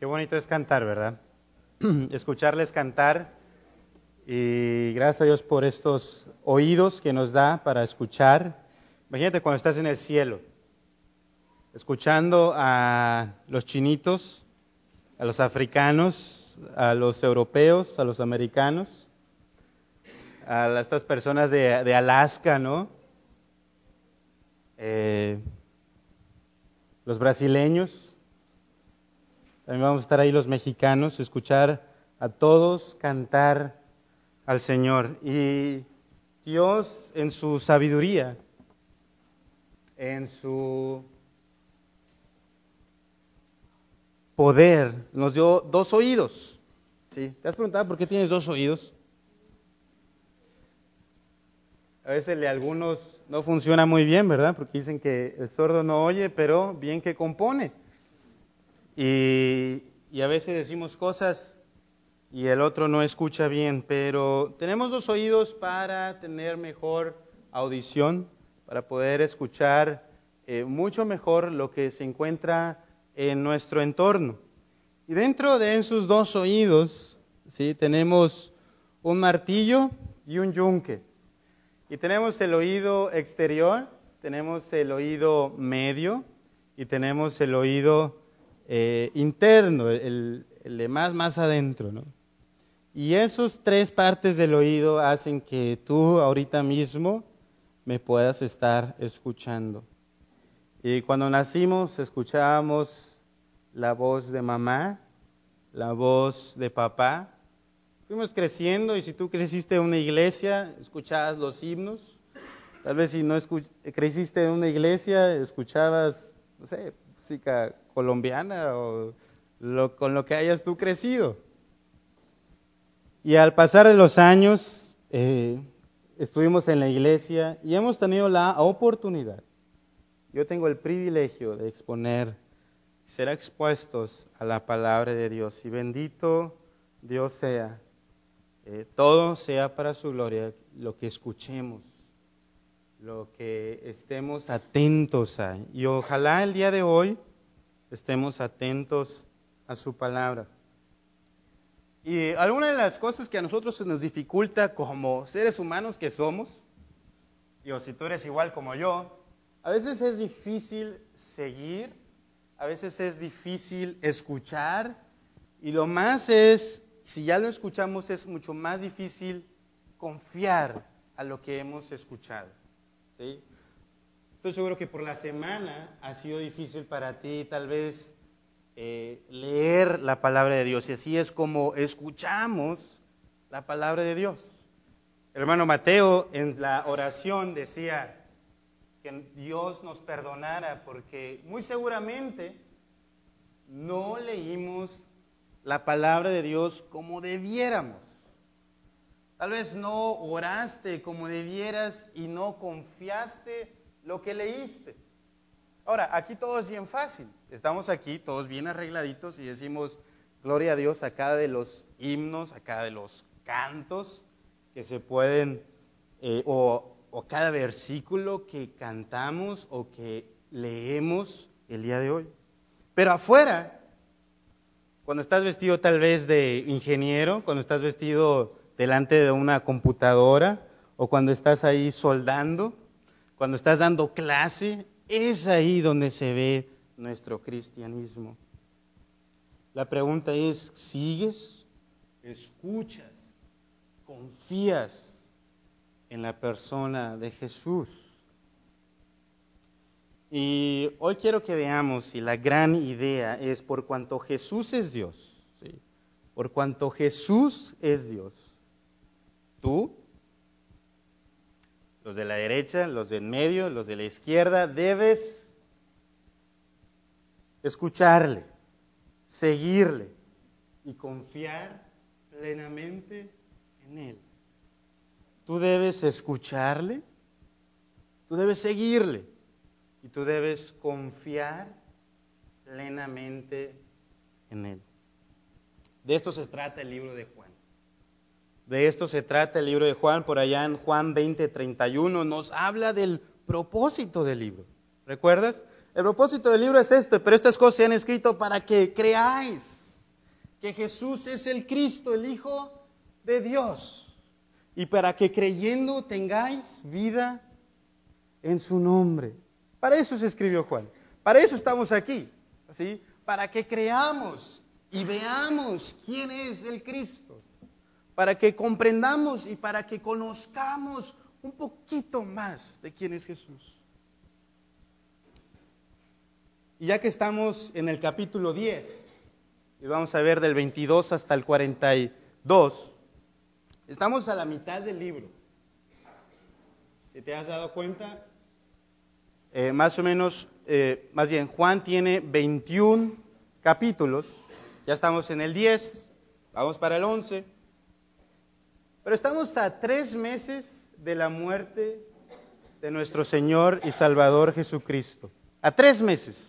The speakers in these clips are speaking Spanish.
Qué bonito es cantar, ¿verdad? Escucharles cantar. Y gracias a Dios por estos oídos que nos da para escuchar. Imagínate cuando estás en el cielo, escuchando a los chinitos, a los africanos, a los europeos, a los americanos, a estas personas de, Alaska, ¿no? Eh, los brasileños, también vamos a estar ahí los mexicanos, escuchar a todos cantar al Señor. Y Dios en su sabiduría, en su poder, nos dio dos oídos. ¿Sí? ¿Te has preguntado por qué tienes dos oídos? A veces le algunos no funciona muy bien, ¿verdad? Porque dicen que el sordo no oye, pero bien que compone. Y, a veces decimos cosas y el otro no escucha bien, pero tenemos dos oídos para tener mejor audición, para poder escuchar eh, mucho mejor lo que se encuentra en nuestro entorno. Y dentro de esos dos oídos, ¿sí? tenemos un martillo y un yunque. Y tenemos el oído exterior, tenemos el oído medio y tenemos el oído eh, interno, el, de más, más adentro, ¿no? Y esas tres partes del oído hacen que tú ahorita mismo me puedas estar escuchando. Y cuando nacimos escuchábamos la voz de mamá, la voz de papá. Fuimos creciendo y si tú creciste en una iglesia, escuchabas los himnos. Tal vez si no creciste en una iglesia, escuchabas, no sé, música colombiana o con lo que hayas tú crecido. Y al pasar de los años, eh, estuvimos en la iglesia y hemos tenido la oportunidad, yo tengo el privilegio de exponer, ser expuestos a la palabra de Dios. Y bendito Dios sea, eh, todo sea para su gloria, lo que escuchemos, lo que estemos atentos a. Y ojalá el día de hoy estemos atentos a su palabra. Y alguna de las cosas que a nosotros se nos dificulta como seres humanos que somos, y o si tú eres igual como yo, a veces es difícil seguir, a veces es difícil escuchar, y lo más es, si ya lo escuchamos, es mucho más difícil confiar a lo que hemos escuchado. ¿sí? Estoy seguro que por la semana ha sido difícil para ti tal vez eh, leer la palabra de Dios y así es como escuchamos la palabra de Dios. Hermano Mateo en la oración decía que Dios nos perdonara porque muy seguramente no leímos la palabra de Dios como debiéramos. Tal vez no oraste como debieras y no confiaste lo que leíste. Ahora, aquí todo es bien fácil. Estamos aquí todos bien arregladitos y decimos gloria a Dios a cada de los himnos, a cada de los cantos que se pueden, eh, o, o cada versículo que cantamos o que leemos el día de hoy. Pero afuera, cuando estás vestido tal vez de ingeniero, cuando estás vestido delante de una computadora o cuando estás ahí soldando, cuando estás dando clase, es ahí donde se ve nuestro cristianismo. La pregunta es, ¿sigues? ¿Escuchas? ¿Confías en la persona de Jesús? Y hoy quiero que veamos si la gran idea es por cuanto Jesús es Dios, por cuanto Jesús es Dios, tú los de la derecha, los de en medio, los de la izquierda, debes escucharle, seguirle y confiar plenamente en él. Tú debes escucharle, tú debes seguirle y tú debes confiar plenamente en él. De esto se trata el libro de Juan. De esto se trata el libro de Juan, por allá en Juan 20, 31, nos habla del propósito del libro. ¿Recuerdas? El propósito del libro es este, pero estas cosas se han escrito para que creáis que Jesús es el Cristo, el Hijo de Dios, y para que creyendo tengáis vida en su nombre. Para eso se escribió Juan. Para eso estamos aquí, ¿sí? Para que creamos y veamos quién es el Cristo, para que comprendamos y para que conozcamos un poquito más de quién es Jesús. Y ya que estamos en el capítulo 10, y vamos a ver del 22 hasta el 42, estamos a la mitad del libro. Si te has dado cuenta, eh, más o menos, eh, más bien, Juan tiene 21 capítulos, ya estamos en el 10, vamos para el 11, pero estamos a tres meses de la muerte de nuestro Señor y Salvador Jesucristo. A tres meses.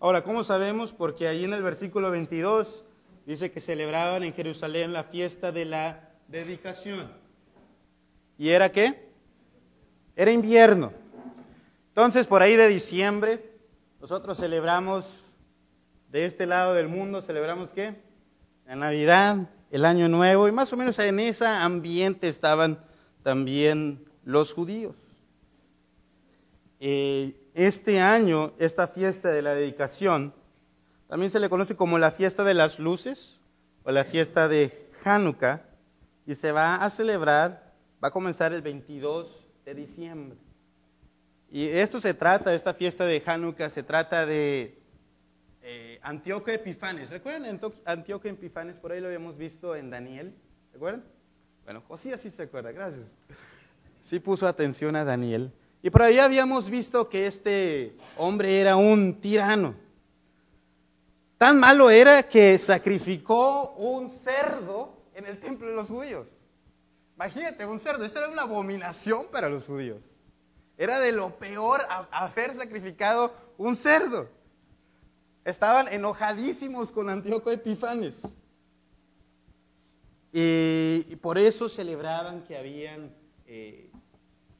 Ahora, ¿cómo sabemos? Porque ahí en el versículo 22 dice que celebraban en Jerusalén la fiesta de la dedicación. ¿Y era qué? Era invierno. Entonces, por ahí de diciembre, nosotros celebramos, de este lado del mundo, celebramos qué? La Navidad, el Año Nuevo, y más o menos en ese ambiente estaban también los judíos. Eh, este año, esta fiesta de la dedicación, también se le conoce como la fiesta de las luces o la fiesta de Hanukkah, y se va a celebrar, va a comenzar el 22 de diciembre. Y esto se trata, esta fiesta de Hanukkah, se trata de eh, Epifanes. ¿Recuerdan Antíoco Epifanes? Por ahí lo habíamos visto en Daniel. ¿Recuerdan? Bueno, Josías sí se acuerda, gracias. Sí puso atención a Daniel. Y por ahí habíamos visto que este hombre era un tirano. Tan malo era que sacrificó un cerdo en el templo de los judíos. Imagínate, un cerdo. Esta era una abominación para los judíos. Era de lo peor haber sacrificado un cerdo. Estaban enojadísimos con Antíoco Epifanes. Y, por eso celebraban que habían eh,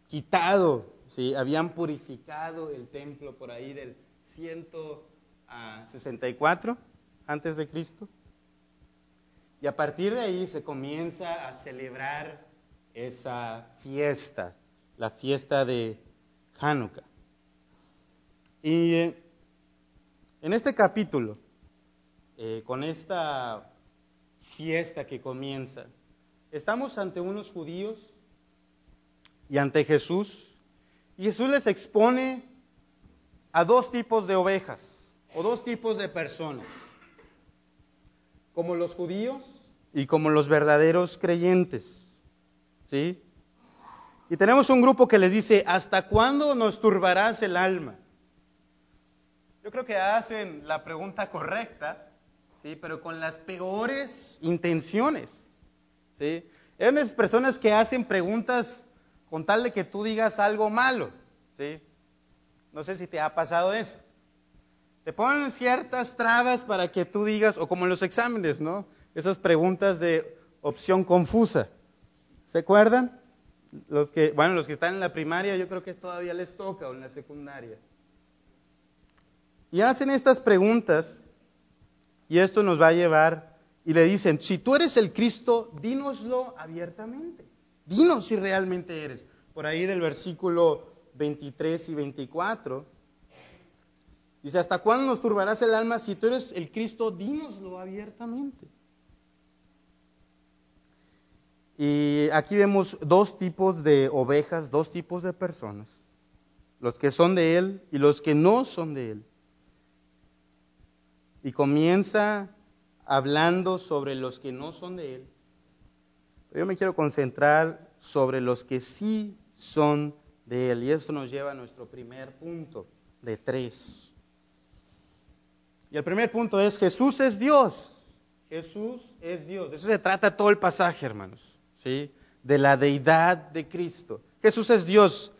quitado ¿sí? habían purificado el templo por ahí del 164 antes de Cristo. Y a partir de ahí se comienza a celebrar esa fiesta, la fiesta de Hanukkah. Y eh, en este capítulo, eh, con esta fiesta que comienza, estamos ante unos judíos y ante Jesús y Jesús les expone a dos tipos de ovejas o dos tipos de personas, como los judíos y como los verdaderos creyentes. ¿Sí? Y tenemos un grupo que les dice, ¿hasta cuándo nos turbarás el alma? Yo creo que hacen la pregunta correcta, ¿sí? pero con las peores intenciones. ¿sí? Eran personas que hacen preguntas con tal de que tú digas algo malo, ¿sí? No sé si te ha pasado eso. Te ponen ciertas trabas para que tú digas, o como en los exámenes, ¿no? Esas preguntas de opción confusa. ¿Se acuerdan? Los que, bueno, los que están en la primaria yo creo que todavía les toca o en la secundaria. Y hacen estas preguntas y esto nos va a llevar y le dicen, si tú eres el Cristo, dínoslo abiertamente. Dinos si realmente eres. Por ahí del versículo 23 y 24. Dice, ¿hasta cuándo nos turbarás el alma? Si tú eres el Cristo, dínoslo abiertamente. Y aquí vemos dos tipos de ovejas, dos tipos de personas. Los que son de Él y los que no son de Él. Y comienza hablando sobre los que no son de Él yo me quiero concentrar sobre los que sí son de Él. Y eso nos lleva a nuestro primer punto de tres. Y el primer punto es Jesús es Dios. Jesús es Dios. De eso se trata todo el pasaje, hermanos. ¿sí? De la deidad de Cristo. Jesús es Dios.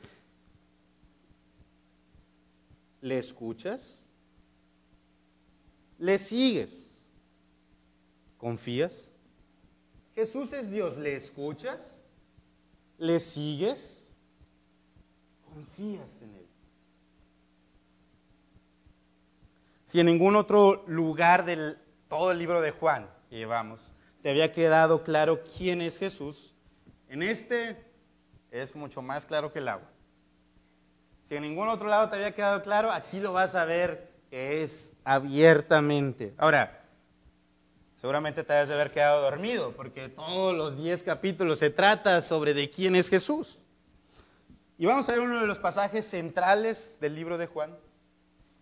¿Le escuchas? ¿Le sigues? ¿Confías? Jesús es Dios, ¿le escuchas? ¿Le sigues? ¿Confías en Él? Si en ningún otro lugar del todo el libro de Juan que llevamos, te había quedado claro quién es Jesús. En este es mucho más claro que el agua. Si en ningún otro lado te había quedado claro, aquí lo vas a ver es abiertamente. Ahora, seguramente te has de haber quedado dormido, porque todos los 10 capítulos se trata sobre de quién es Jesús. Y vamos a ver uno de los pasajes centrales del libro de Juan.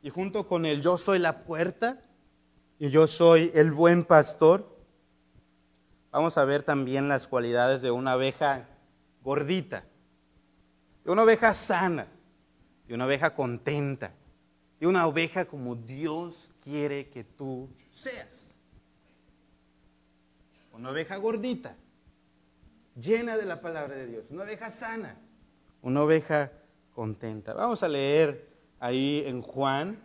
Y junto con el yo soy la puerta y yo soy el buen pastor, vamos a ver también las cualidades de una oveja gordita, de una oveja sana, de una oveja contenta, de una oveja como Dios quiere que tú seas. Una oveja gordita, llena de la palabra de Dios, una oveja sana, una oveja contenta. Vamos a leer ahí en Juan,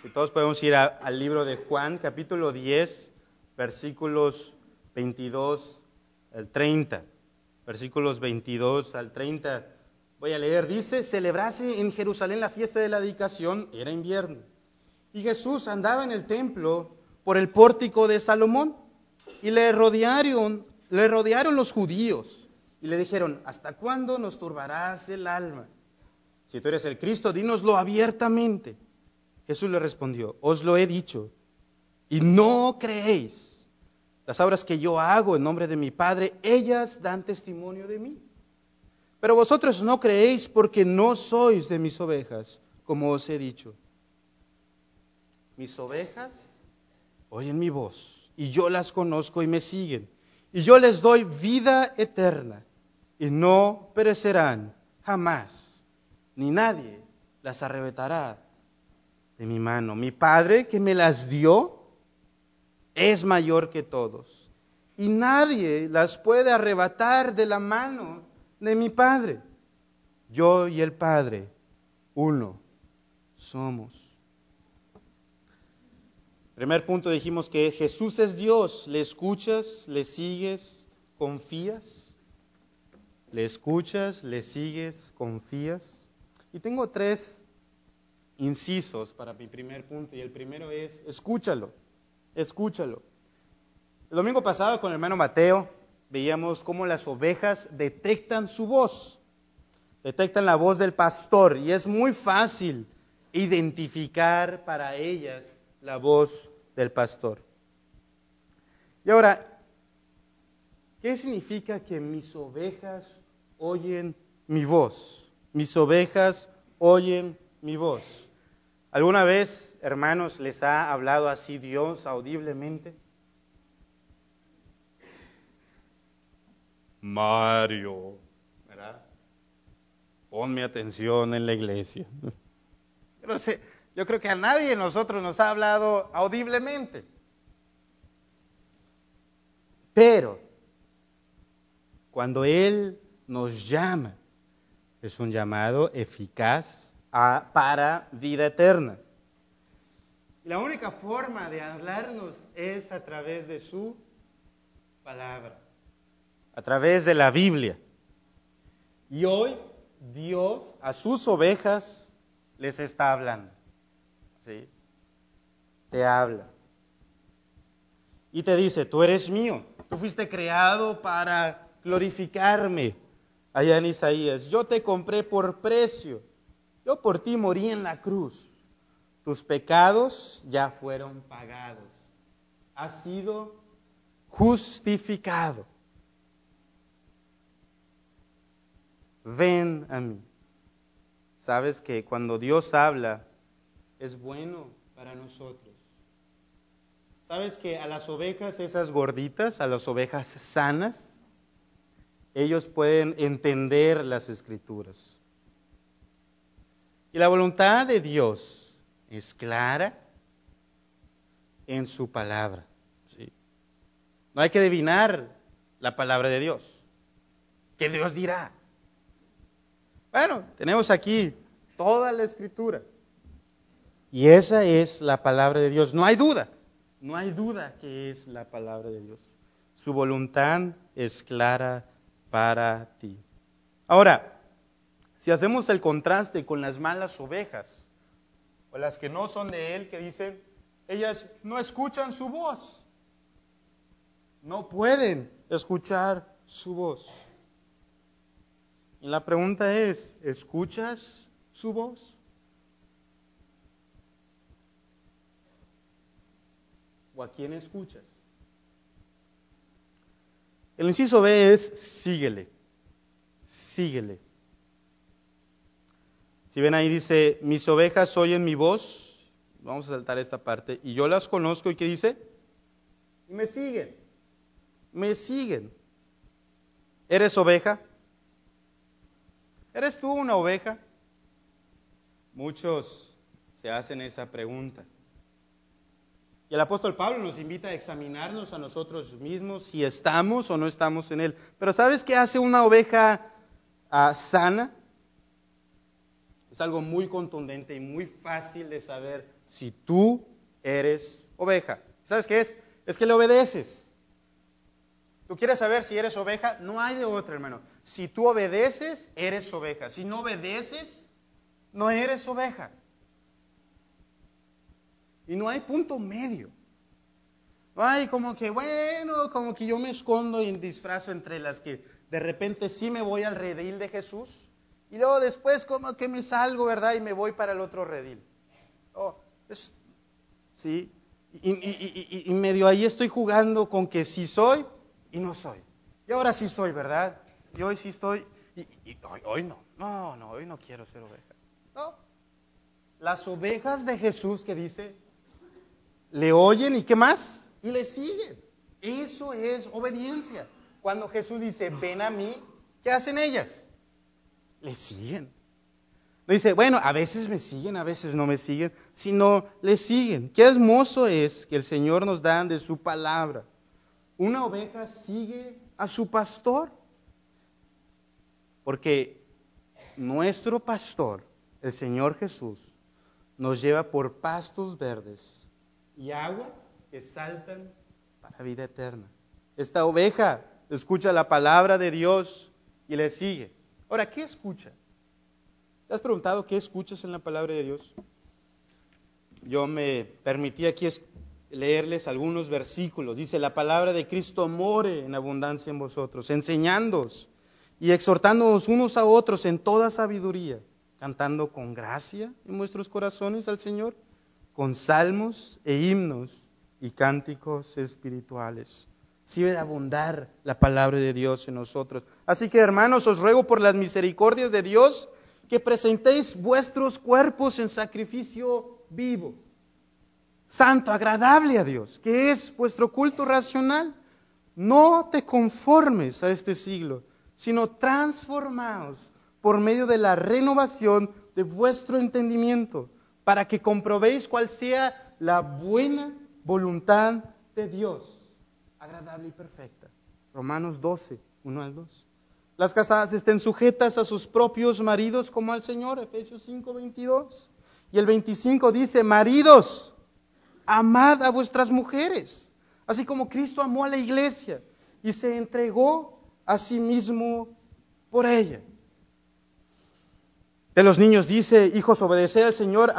si todos podemos ir al libro de Juan, capítulo 10, versículos 22 al 30. Versículos 22 al 30. Voy a leer. Dice, celebrase en Jerusalén la fiesta de la dedicación, era invierno. Y Jesús andaba en el templo por el pórtico de Salomón. Y le rodearon, le rodearon los judíos y le dijeron, ¿hasta cuándo nos turbarás el alma? Si tú eres el Cristo, dínoslo abiertamente. Jesús le respondió, os lo he dicho, y no creéis. Las obras que yo hago en nombre de mi Padre, ellas dan testimonio de mí. Pero vosotros no creéis porque no sois de mis ovejas, como os he dicho. Mis ovejas oyen mi voz, y yo las conozco y me siguen, y yo les doy vida eterna y no perecerán jamás, ni nadie las arrebatará de mi mano. Mi Padre que me las dio es mayor que todos, y nadie las puede arrebatar de la mano de mi Padre. Yo y el Padre, uno somos. Primer punto dijimos que Jesús es Dios, le escuchas, le sigues, confías le escuchas, le sigues, confías. Y tengo tres incisos para mi primer punto. Y el primero es, escúchalo, escúchalo. El domingo pasado con el hermano Mateo veíamos cómo las ovejas detectan su voz, detectan la voz del pastor. Y es muy fácil identificar para ellas la voz del pastor. Y ahora, ¿qué significa que mis ovejas oyen mi voz. Mis ovejas oyen mi voz. ¿Alguna vez, hermanos, les ha hablado así Dios audiblemente? Mario, ¿verdad? Ponme atención en la iglesia. Yo, creo que a nadie de nosotros nos ha hablado audiblemente. Pero cuando Él nos llama. Es un llamado eficaz para vida eterna. La única forma de hablarnos es a través de su palabra, a través de la Biblia. Y hoy Dios a sus ovejas les está hablando. ¿Sí? Te habla. Y te dice, tú eres mío, tú fuiste creado para glorificarme allá en Isaías, yo te compré por precio, yo por ti morí en la cruz, tus pecados ya fueron pagados, has sido justificado. Ven a mí. Sabes que cuando Dios habla es bueno para nosotros. Sabes que a las ovejas, esas gorditas, a las ovejas sanas, ellos pueden entender las escrituras. Y la voluntad de Dios es clara en su palabra. No hay que adivinar la palabra de Dios. ¿Qué Dios dirá? Bueno, tenemos aquí toda la escritura. Y esa es la palabra de Dios. No hay duda. No hay duda que es la palabra de Dios. Su voluntad es clara para ti. Ahora, si hacemos el contraste con las malas ovejas, o las que no son de Él, que dicen, ellas no escuchan su voz. No pueden escuchar su voz. Y la pregunta es, ¿escuchas su voz? ¿O a quién escuchas? El inciso B es síguele, síguele. Si ven ahí dice, mis ovejas oyen mi voz, vamos a saltar esta parte, y yo las conozco y ¿qué dice? Y me siguen, me siguen. ¿Eres oveja? ¿Eres tú una oveja? Muchos se hacen esa pregunta. Y el apóstol Pablo nos invita a examinarnos a nosotros mismos si estamos o no estamos en él. Pero ¿sabes qué hace una oveja uh, sana? Es algo muy contundente y muy fácil de saber si tú eres oveja. ¿Sabes qué es? Es que le obedeces. Tú quieres saber si eres oveja, no hay de otra, hermano. Si tú obedeces, eres oveja. Si no obedeces, no eres oveja. Y no hay punto medio. No hay como que, bueno, como que yo me escondo y disfrazo entre las que de repente sí me voy al redil de Jesús y luego después como que me salgo, ¿verdad? Y me voy para el otro redil. Oh, sí. Y, y, y, medio ahí estoy jugando con que sí soy y no soy. Y ahora sí soy, ¿verdad? Y hoy sí estoy. Y, hoy, hoy no. No, no, hoy no quiero ser oveja. No. Las ovejas de Jesús que dice, le oyen y qué más? Y le siguen. Eso es obediencia. Cuando Jesús dice, ven a mí, ¿qué hacen ellas? Le siguen. No dice, bueno, a veces me siguen, a veces no me siguen, sino le siguen. Qué hermoso es que el Señor nos da de su palabra. Una oveja sigue a su pastor. Porque nuestro pastor, el Señor Jesús, nos lleva por pastos verdes y aguas que saltan para vida eterna. Esta oveja escucha la palabra de Dios y le sigue. Ahora, ¿qué escucha? ¿Te has preguntado qué escuchas en la palabra de Dios? Yo me permití aquí leerles algunos versículos. Dice, la palabra de Cristo more en abundancia en vosotros, enseñándoos y exhortándonos unos a otros en toda sabiduría, cantando con gracia en vuestros corazones al Señor con salmos e himnos y cánticos espirituales. Si debe de abundar la palabra de Dios en nosotros. Así que hermanos, os ruego por las misericordias de Dios que presentéis vuestros cuerpos en sacrificio vivo, santo, agradable a Dios, que es vuestro culto racional. No te conformes a este siglo, sino transformaos por medio de la renovación de vuestro entendimiento para que comprobéis cuál sea la buena voluntad de Dios, agradable y perfecta. Romanos 12, 1 al 2. Las casadas estén sujetas a sus propios maridos como al Señor, Efesios 5, 22. Y el 25 dice, maridos, amad a vuestras mujeres, así como Cristo amó a la iglesia y se entregó a sí mismo por ella. De los niños dice, hijos, obedecer al Señor,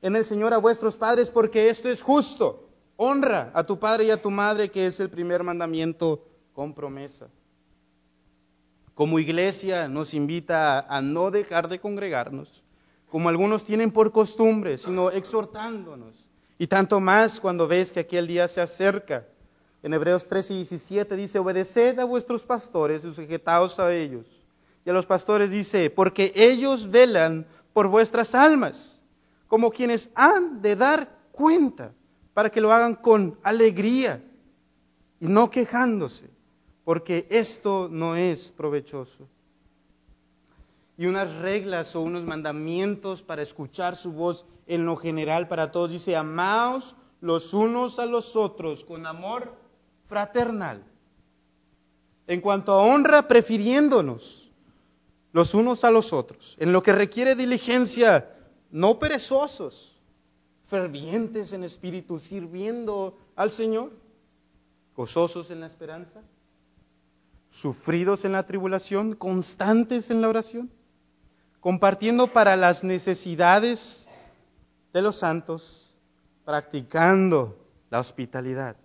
en el Señor a vuestros padres, porque esto es justo. Honra a tu padre y a tu madre, que es el primer mandamiento con promesa. Como iglesia nos invita a, no dejar de congregarnos, como algunos tienen por costumbre, sino exhortándonos. Y tanto más cuando ves que aquel día se acerca. En Hebreos 13 y 17 dice, obedeced a vuestros pastores y sujetaos a ellos. Y a los pastores dice, porque ellos velan por vuestras almas como quienes han de dar cuenta para que lo hagan con alegría y no quejándose, porque esto no es provechoso. Y unas reglas o unos mandamientos para escuchar su voz en lo general para todos. Dice, amaos los unos a los otros con amor fraternal. En cuanto a honra, prefiriéndonos los unos a los otros. En lo que requiere diligencia, no perezosos, fervientes en espíritu, sirviendo al Señor, gozosos en la esperanza, sufridos en la tribulación, constantes en la oración, compartiendo para las necesidades de los santos practicando la hospitalidad.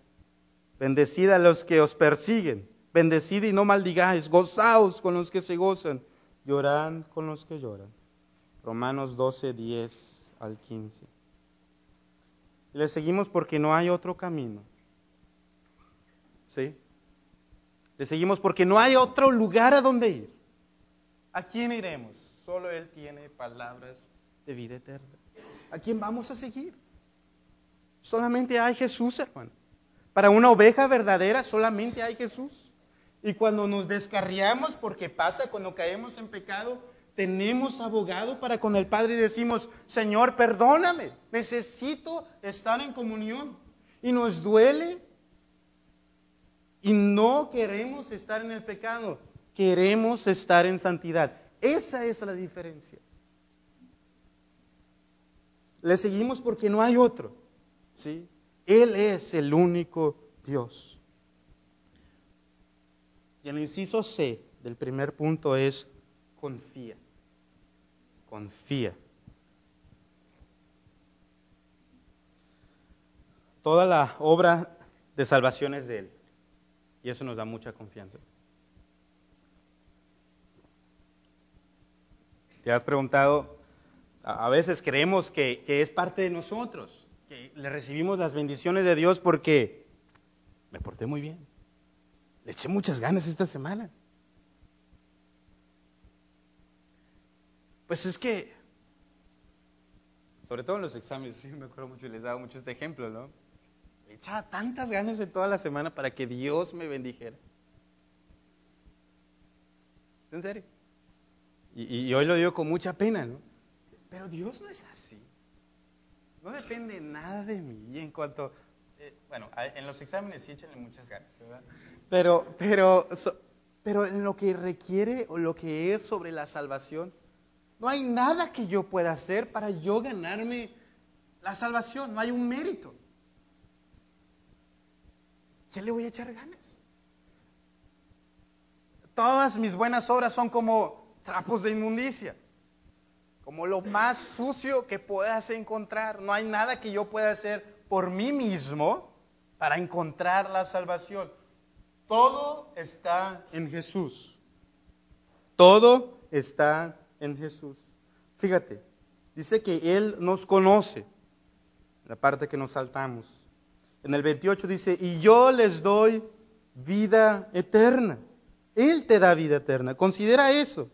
Bendecid a los que os persiguen, bendecid y no maldigáis, gozaos con los que se gozan, llorad con los que lloran. Romanos 12, 10 al 15. Y le seguimos porque no hay otro camino. ¿Sí? Le seguimos porque no hay otro lugar a donde ir. ¿A quién iremos? Solo Él tiene palabras de vida eterna. ¿A quién vamos a seguir? Solamente hay Jesús, hermano. Para una oveja verdadera solamente hay Jesús. Y cuando nos descarriamos, porque pasa cuando caemos en pecado, tenemos abogado para con el Padre y decimos, Señor, perdóname, necesito estar en comunión. Y nos duele y no queremos estar en el pecado, queremos estar en santidad. Esa es la diferencia. Le seguimos porque no hay otro. ¿sí? Él es el único Dios. Y el inciso C del primer punto es confía confía. Toda la obra de salvación es de Él. Y eso nos da mucha confianza. ¿Te has preguntado? A veces creemos que, es parte de nosotros, que le recibimos las bendiciones de Dios porque me porté muy bien. Le eché muchas ganas esta semana. Pues es que, sobre todo en los exámenes, sí me acuerdo mucho y les daba mucho este ejemplo, ¿no? Le echaba tantas ganas de toda la semana para que Dios me bendijera. ¿En serio? Y, y, hoy lo digo con mucha pena, ¿no? Pero Dios no es así. No depende nada de mí. Y en cuanto, eh, bueno, en los exámenes sí échenle muchas ganas, ¿verdad? Pero, pero, pero en lo que requiere o lo que es sobre la salvación, no hay nada que yo pueda hacer para yo ganarme la salvación. No hay un mérito. ¿Qué le voy a echar ganas? Todas mis buenas obras son como trapos de inmundicia, como lo más sucio que puedas encontrar. No hay nada que yo pueda hacer por mí mismo para encontrar la salvación. Todo está en Jesús. Todo está en Jesús. Fíjate, dice que Él nos conoce, la parte que nos saltamos. En el 28 dice, y yo les doy vida eterna. Él te da vida eterna. Considera eso.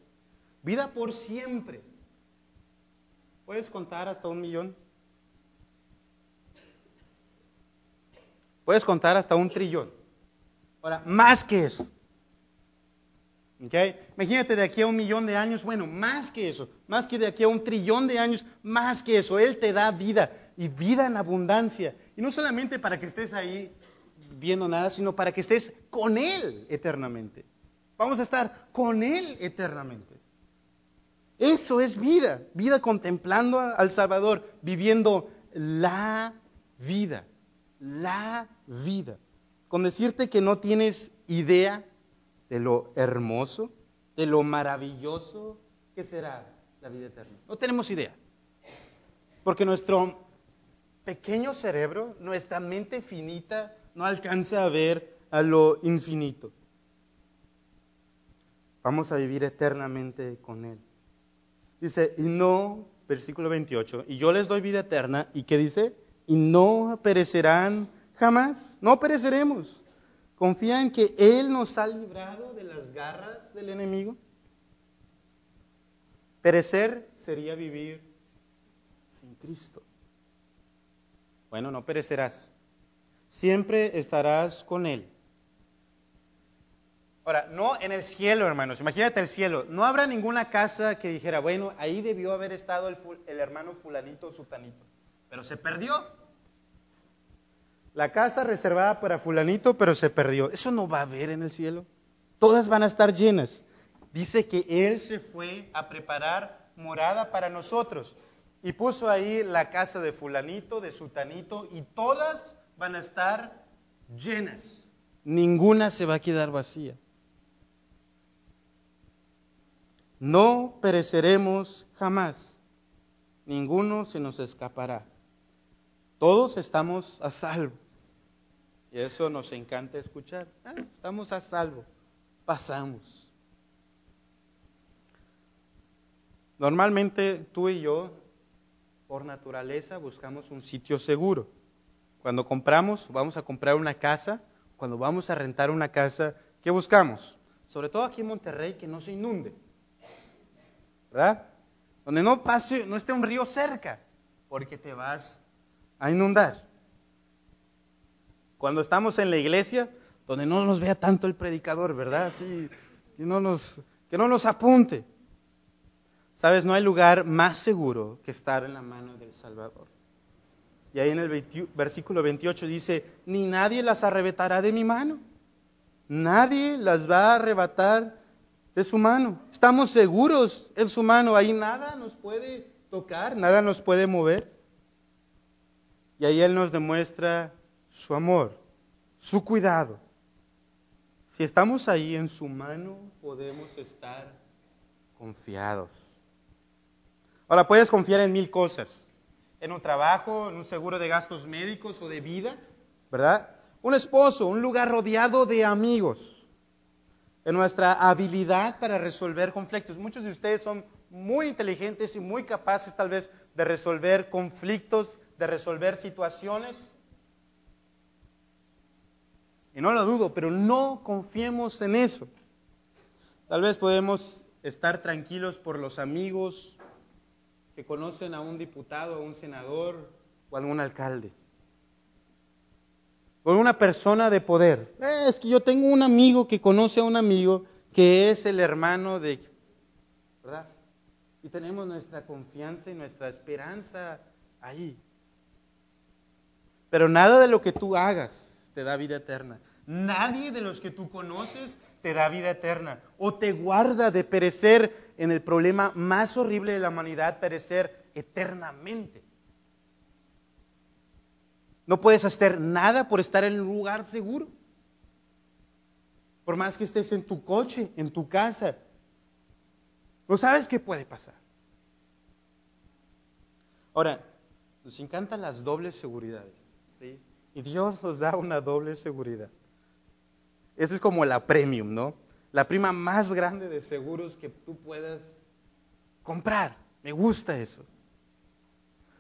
Vida por siempre. ¿Puedes contar hasta un millón? Puedes contar hasta un trillón. Ahora, más que eso. Imagínate de aquí a un millón de años, bueno, más que eso, más que de aquí a un trillón de años, más que eso, Él te da vida y vida en abundancia. Y no solamente para que estés ahí viendo nada, sino para que estés con Él eternamente. Vamos a estar con Él eternamente. Eso es vida, vida contemplando al Salvador, viviendo la vida, la vida. Con decirte que no tienes idea de lo hermoso, de lo maravilloso que será la vida eterna. No tenemos idea. Porque nuestro pequeño cerebro, nuestra mente finita, no alcanza a ver a lo infinito. Vamos a vivir eternamente con Él. Dice, y no, versículo 28, y yo les doy vida eterna, ¿y qué dice? Y no perecerán jamás, no pereceremos. ¿Confía en que Él nos ha librado de las garras del enemigo? Perecer sería vivir sin Cristo. Bueno, no perecerás. Siempre estarás con Él. Ahora, no en el cielo, hermanos. Imagínate el cielo. No habrá ninguna casa que dijera, bueno, ahí debió haber estado el, hermano fulanito o sutanito. Pero se perdió. La casa reservada para fulanito, pero se perdió. Eso no va a haber en el cielo. Todas van a estar llenas. Dice que Él se fue a preparar morada para nosotros y puso ahí la casa de fulanito, de sutanito, y todas van a estar llenas. Ninguna se va a quedar vacía. No pereceremos jamás. Ninguno se nos escapará. Todos estamos a salvo. Y eso nos encanta escuchar. Ah, estamos a salvo. Pasamos. Normalmente tú y yo, por naturaleza, buscamos un sitio seguro. Cuando compramos, vamos a comprar una casa, cuando vamos a rentar una casa, ¿qué buscamos? Sobre todo aquí en Monterrey, que no se inunde. ¿Verdad? Donde no pase, no esté un río cerca, porque te vas a inundar. Cuando estamos en la iglesia, donde no nos vea tanto el predicador, ¿verdad? Sí, que no nos, que no nos apunte. Sabes, no hay lugar más seguro que estar en la mano del Salvador. Y ahí en el versículo 28 dice, ni nadie las arrebatará de mi mano. Nadie las va a arrebatar de su mano. Estamos seguros en su mano. Ahí nada nos puede tocar, nada nos puede mover. Y ahí Él nos demuestra su amor, su cuidado. Si estamos ahí en su mano, podemos estar confiados. Ahora, puedes confiar en mil cosas. En un trabajo, en un seguro de gastos médicos o de vida, ¿verdad? Un esposo, un lugar rodeado de amigos. En nuestra habilidad para resolver conflictos. Muchos de ustedes son muy inteligentes y muy capaces tal vez de resolver conflictos, de resolver situaciones. Y no lo dudo, pero no confiemos en eso. Tal vez podemos estar tranquilos por los amigos, que conocen a un diputado, a un senador o a algún alcalde. O una persona de poder. Eh, es que yo tengo un amigo que conoce a un amigo que es el hermano de... ¿Verdad? Y tenemos nuestra confianza y nuestra esperanza ahí. Pero nada de lo que tú hagas te da vida eterna. Nadie de los que tú conoces te da vida eterna o te guarda de perecer en el problema más horrible de la humanidad, perecer eternamente. No puedes hacer nada por estar en un lugar seguro. Por más que estés en tu coche, en tu casa, no sabes qué puede pasar. Ahora, nos encantan las dobles seguridades. ¿sí? Y Dios nos da una doble seguridad. Esa es como la premium, ¿no? La prima más grande de seguros que tú puedas comprar. Me gusta eso.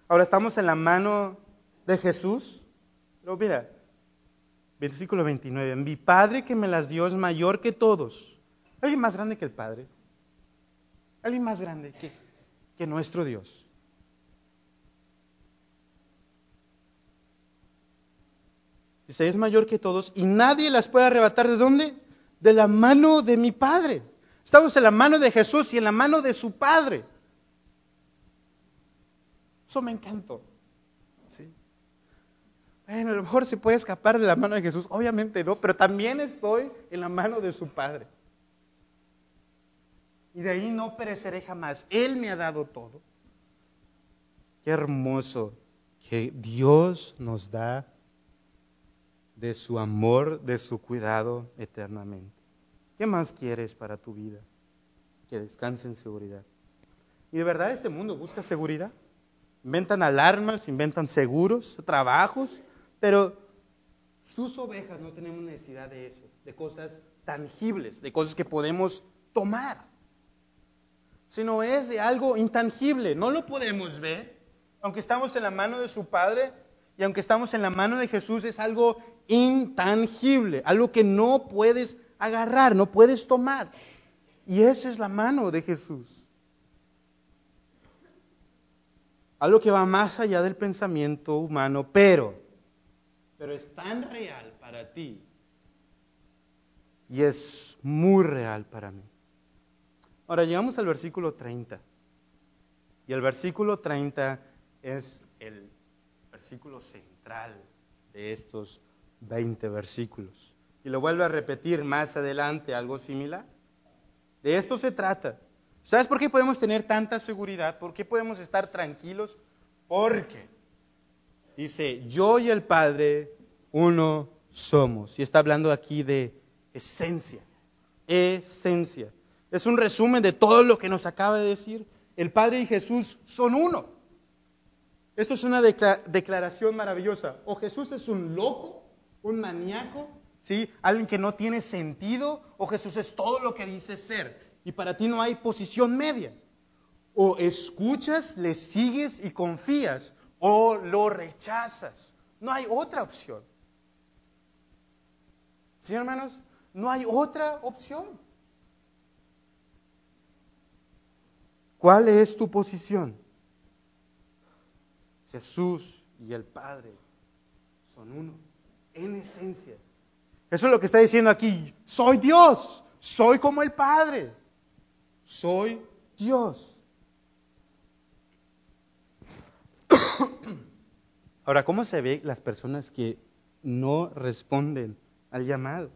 Ahora estamos en la mano de Jesús. Pero mira, versículo 29. Mi Padre que me las dio es mayor que todos. ¿Alguien más grande que el Padre? ¿Alguien más grande que, que nuestro Dios? Dice, es mayor que todos y nadie las puede arrebatar. ¿De dónde? De la mano de mi Padre. Estamos en la mano de Jesús y en la mano de su Padre. Eso me encantó. ¿Sí? Bueno, a lo mejor se puede escapar de la mano de Jesús. Obviamente no, pero también estoy en la mano de su Padre. Y de ahí no pereceré jamás. Él me ha dado todo. Qué hermoso que Dios nos da de su amor, de su cuidado eternamente. ¿Qué más quieres para tu vida? Que descanse en seguridad. Y de verdad este mundo busca seguridad. Inventan alarmas, inventan seguros, trabajos, pero sus ovejas no tenemos necesidad de eso, de cosas tangibles, de cosas que podemos tomar, sino es de algo intangible, no lo podemos ver, aunque estamos en la mano de su Padre y aunque estamos en la mano de Jesús, es algo intangible, algo que no puedes agarrar, no puedes tomar. Y esa es la mano de Jesús. Algo que va más allá del pensamiento humano, pero, pero es tan real para ti y es muy real para mí. Ahora llegamos al versículo 30. Y el versículo 30 es el versículo central de estos 20 versículos. Y lo vuelve a repetir más adelante, algo similar. De esto se trata. ¿Sabes por qué podemos tener tanta seguridad? ¿Por qué podemos estar tranquilos? Porque dice, yo y el Padre uno somos. Y está hablando aquí de esencia. Esencia. Es un resumen de todo lo que nos acaba de decir. El Padre y Jesús son uno. Esto es una declaración maravillosa. O Jesús es un loco, un maníaco, ¿sí? Alguien que no tiene sentido, o Jesús es todo lo que dice ser. Y para ti no hay posición media. O escuchas, le sigues y confías, o lo rechazas. No hay otra opción. ¿Sí, hermanos? No hay otra opción. ¿Cuál es tu posición? Jesús y el Padre son uno, en esencia. Eso es lo que está diciendo aquí. Soy Dios, soy como el Padre, soy Dios. Ahora, ¿cómo se ve las personas que no responden al llamado?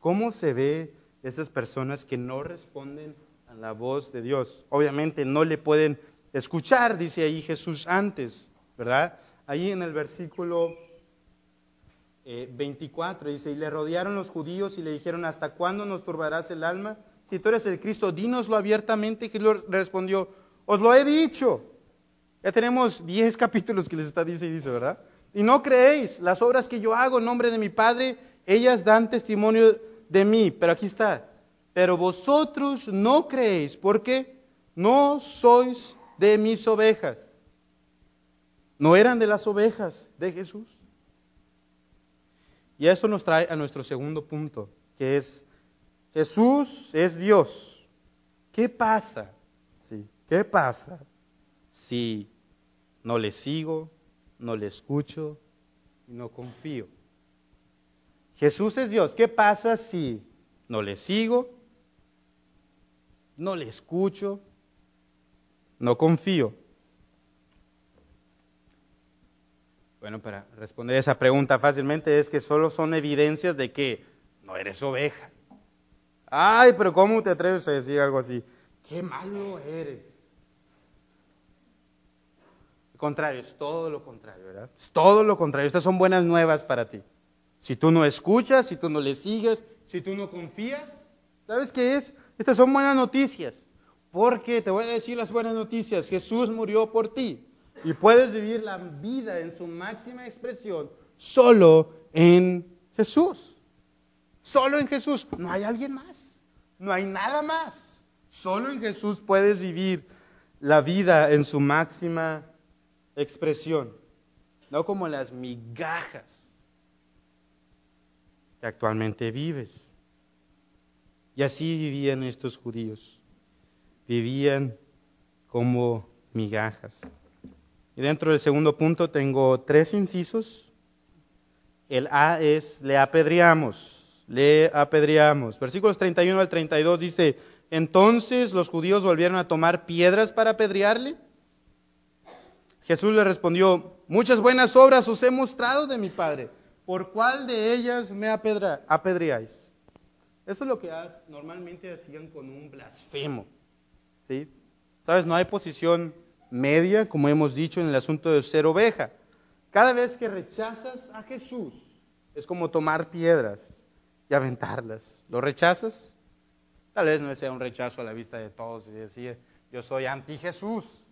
¿Cómo se ve esas personas que no responden a la voz de Dios? Obviamente no le pueden escuchar, dice ahí Jesús antes, ¿verdad? Ahí en el versículo 24 eh, dice, y le rodearon los judíos y le dijeron, ¿hasta cuándo nos turbarás el alma? Si tú eres el Cristo, dínoslo abiertamente. Y le respondió, os lo he dicho. Ya tenemos 10 capítulos que les está dice y dice, ¿verdad? Y no creéis, las obras que yo hago en nombre de mi Padre, ellas dan testimonio de mí. Pero aquí está, pero vosotros no creéis, porque no sois de mis ovejas. No eran de las ovejas de Jesús. Y eso nos trae a nuestro segundo punto, que es Jesús es Dios. ¿Qué pasa? Sí, ¿qué pasa si no le sigo, no le escucho y no confío? Jesús es Dios. ¿Qué pasa si no le sigo, no le escucho, no confío? Bueno, para responder esa pregunta fácilmente es que solo son evidencias de que no eres oveja. Ay, pero ¿cómo te atreves a decir algo así? Qué malo eres. Contrario, es todo lo contrario, ¿verdad? Es todo lo contrario. Estas son buenas nuevas para ti. Si tú no escuchas, si tú no le sigues, si tú no confías, ¿sabes qué es? Estas son buenas noticias. Porque te voy a decir las buenas noticias. Jesús murió por ti. Y puedes vivir la vida en su máxima expresión solo en Jesús. Solo en Jesús. No hay alguien más. No hay nada más. Solo en Jesús puedes vivir la vida en su máxima expresión. No como las migajas actualmente vives. Y así vivían estos judíos. Vivían como migajas. Y dentro del segundo punto tengo tres incisos. El A es le apedreamos, le apedreamos. Versículos 31 al 32 dice, entonces los judíos volvieron a tomar piedras para apedrearle. Jesús le respondió, muchas buenas obras os he mostrado de mi Padre ¿por cuál de ellas me apedreáis? Eso es lo que normalmente hacían con un blasfemo. ¿sí? ¿Sabes? No hay posición media, como hemos dicho en el asunto de ser oveja. Cada vez que rechazas a Jesús, es como tomar piedras y aventarlas. ¿Lo rechazas? Tal vez no sea un rechazo a la vista de todos y decir, yo soy anti Jesús.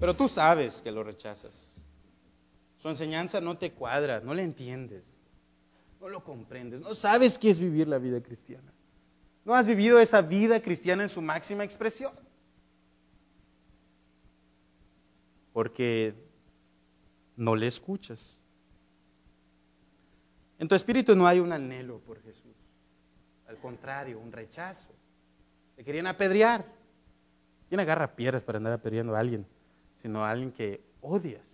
Pero tú sabes que lo rechazas. Su enseñanza no te cuadra, no le entiendes, no lo comprendes, no sabes qué es vivir la vida cristiana. No has vivido esa vida cristiana en su máxima expresión. Porque no le escuchas. En tu espíritu no hay un anhelo por Jesús. Al contrario, un rechazo. Te querían apedrear. ¿Quién agarra piedras para andar apedreando a alguien? Sino a alguien que odias.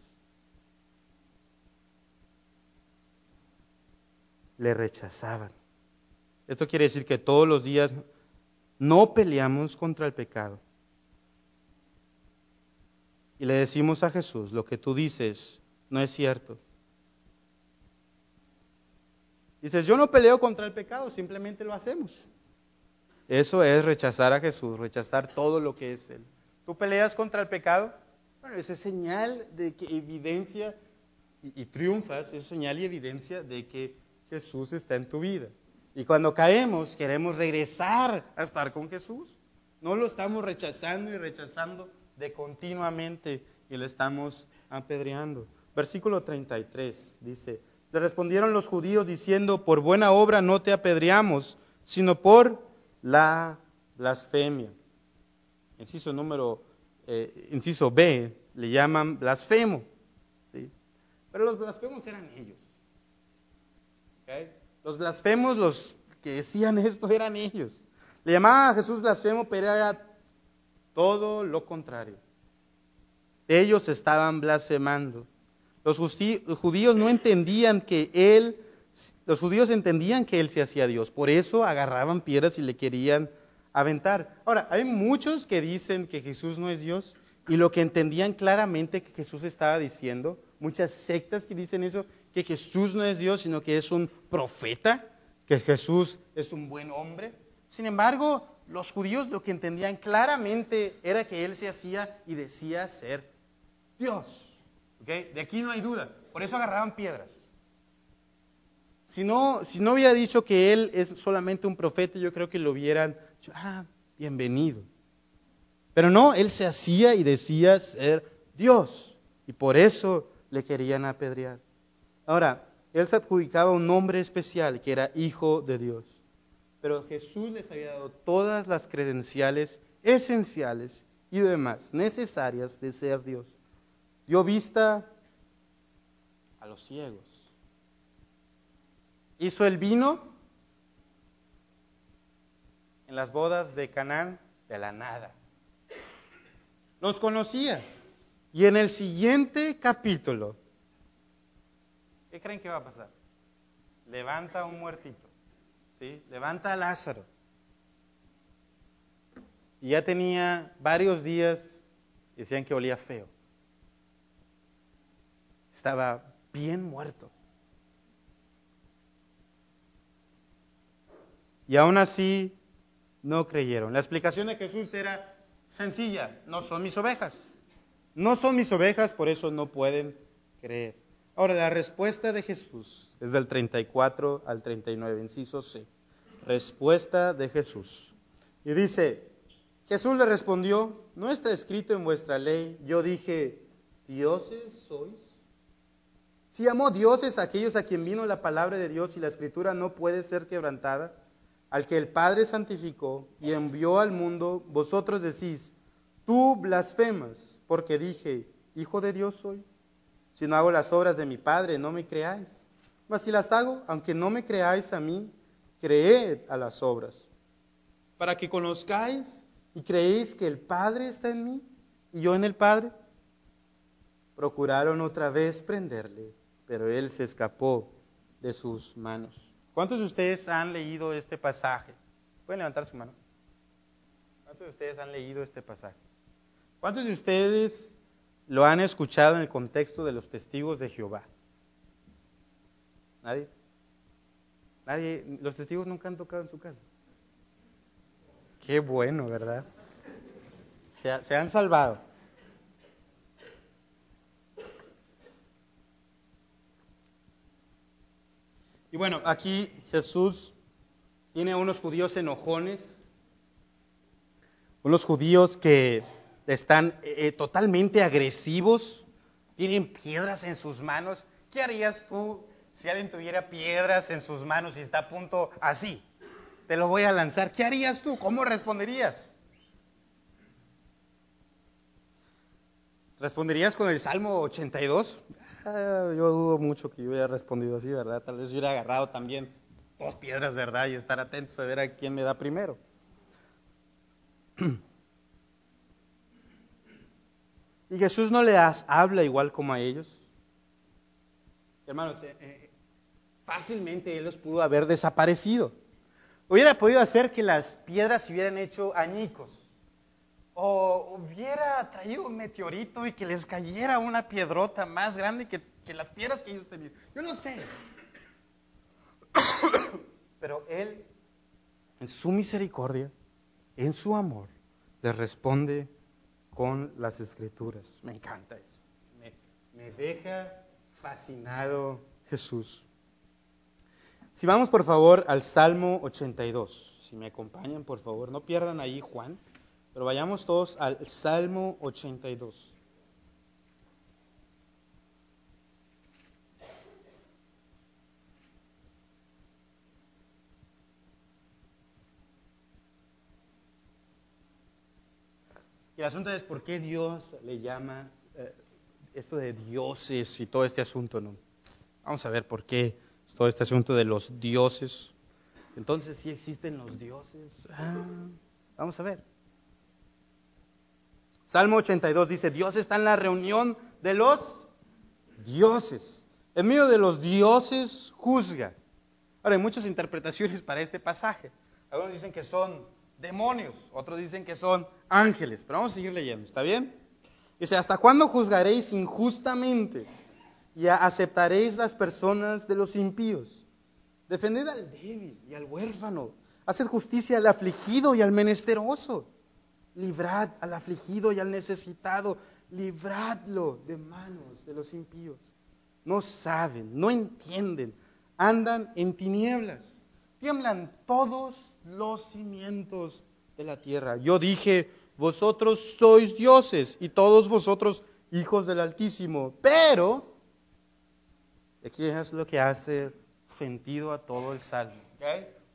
le rechazaban. Esto quiere decir que todos los días no peleamos contra el pecado. Y le decimos a Jesús, lo que tú dices no es cierto. Dices, yo no peleo contra el pecado, simplemente lo hacemos. Eso es rechazar a Jesús, rechazar todo lo que es Él. ¿Tú peleas contra el pecado? Bueno, esa es señal de que evidencia y, y triunfas, es señal y evidencia de que Jesús está en tu vida. Y cuando caemos, queremos regresar a estar con Jesús. No lo estamos rechazando y rechazando de continuamente y le estamos apedreando. Versículo 33 dice, le respondieron los judíos diciendo, por buena obra no te apedreamos, sino por la blasfemia. Inciso número, eh, inciso B, le llaman blasfemo. Pero los blasfemos eran ellos. Los blasfemos, los que decían esto, eran ellos. Le llamaban a Jesús blasfemo, pero era todo lo contrario. Ellos estaban blasfemando. Los judíos no entendían que él, los judíos entendían que él se hacía Dios, por eso agarraban piedras y le querían aventar. Ahora, hay muchos que dicen que Jesús no es Dios y lo que entendían claramente que Jesús estaba diciendo, muchas sectas que dicen eso, que Jesús no es Dios, sino que es un profeta, que Jesús es un buen hombre. Sin embargo, los judíos lo que entendían claramente era que él se hacía y decía ser Dios. De aquí no hay duda. Por eso agarraban piedras. Si no, si no hubiera dicho que él es solamente un profeta, yo creo que lo hubieran dicho, ah, bienvenido. Pero no, él se hacía y decía ser Dios. Y por eso le querían apedrear. Ahora, él se adjudicaba un nombre especial, que era Hijo de Dios. Pero Jesús les había dado todas las credenciales esenciales y demás necesarias de ser Dios dio vista a los ciegos. Hizo el vino en las bodas de Canaán de la nada. Los conocía. Y en el siguiente capítulo, ¿qué creen que va a pasar? Levanta un muertito, ¿sí? Levanta a Lázaro. Y ya tenía varios días, decían que olía feo estaba bien muerto. Y aún así no creyeron. La explicación de Jesús era sencilla, no son mis ovejas. No son mis ovejas, por eso no pueden creer. Ahora, la respuesta de Jesús es del 34 al 39, inciso C. Respuesta de Jesús. Y dice, Jesús le respondió, no está escrito en vuestra ley, yo dije, dioses sois. Si llamó dioses aquellos a quien vino la palabra de Dios y la escritura no puede ser quebrantada, al que el Padre santificó y envió al mundo, vosotros decís, tú blasfemas, porque dije, Hijo de Dios soy. Si no hago las obras de mi Padre, no me creáis. Mas si las hago, aunque no me creáis a mí, creed a las obras, para que conozcáis y creéis que el Padre está en mí y yo en el Padre. Procuraron otra vez prenderle pero él se escapó de sus manos. ¿Cuántos de ustedes han leído este pasaje? ¿Pueden levantar su mano? ¿Cuántos de ustedes han leído este pasaje? ¿Cuántos de ustedes lo han escuchado en el contexto de los testigos de Jehová? ¿Nadie? Nadie, los testigos nunca han tocado en su casa. Qué bueno, ¿verdad? Se, se han salvado. Y bueno, aquí Jesús tiene a unos judíos enojones, unos judíos que están eh, totalmente agresivos, tienen piedras en sus manos. ¿Qué harías tú si alguien tuviera piedras en sus manos y está a punto así? Te lo voy a lanzar. ¿Qué harías tú? ¿Cómo responderías? ¿Responderías con el Salmo 82? Ah, yo dudo mucho que yo hubiera respondido así, ¿verdad? Tal vez hubiera agarrado también dos piedras, ¿verdad? Y estar atento a ver a quién me da primero. Y Jesús no le habla igual como a ellos. Hermanos, eh, eh, fácilmente Él los pudo haber desaparecido. Hubiera podido hacer que las piedras se hubieran hecho añicos o hubiera traído un meteorito y que les cayera una piedrota más grande que, las piedras que ellos tenían. Yo no sé. Pero Él, en su misericordia, en su amor, les responde con las escrituras. Me encanta eso. Me, me deja fascinado Jesús. Si vamos por favor al Salmo 82, si me acompañan por favor, no pierdan ahí Juan. Pero vayamos todos al Salmo 82. Y el asunto es por qué Dios le llama eh, esto de dioses y todo este asunto, ¿no? Vamos a ver por qué todo este asunto de los dioses. Entonces, ¿sí existen los dioses? Ah, vamos a ver. Salmo 82 dice, Dios está en la reunión de los dioses. En medio de los dioses juzga. Ahora, hay muchas interpretaciones para este pasaje. Algunos dicen que son demonios, otros dicen que son ángeles, pero vamos a seguir leyendo, ¿está bien? Dice, ¿hasta cuándo juzgaréis injustamente y aceptaréis las personas de los impíos? Defended al débil y al huérfano, haced justicia al afligido y al menesteroso, librad al afligido y al necesitado, libradlo de manos de los impíos. No saben, no entienden, andan en tinieblas, tiemblan todos los cimientos de la tierra. Yo dije, vosotros sois dioses y todos vosotros hijos del Altísimo. Pero, aquí es lo que hace sentido a todo el salmo.